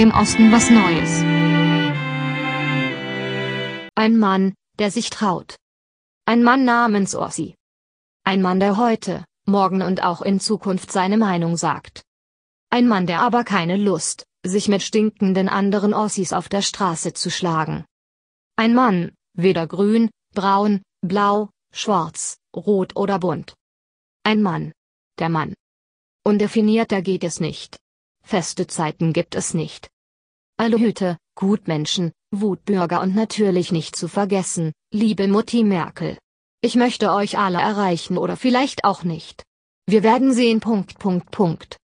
Im Osten was Neues. Ein Mann, der sich traut. Ein Mann namens Ossi. Ein Mann, der heute, morgen und auch in Zukunft seine Meinung sagt. Ein Mann, der aber keine Lust, sich mit stinkenden anderen Ossis auf der Straße zu schlagen. Ein Mann, weder grün, braun, blau, schwarz, rot oder bunt. Ein Mann. Der Mann. Undefinierter geht es nicht. Feste Zeiten gibt es nicht. Alle Hüte, Gutmenschen, Wutbürger und natürlich nicht zu vergessen, liebe Mutti Merkel. Ich möchte euch alle erreichen oder vielleicht auch nicht. Wir werden sehen. Punkt, Punkt, Punkt.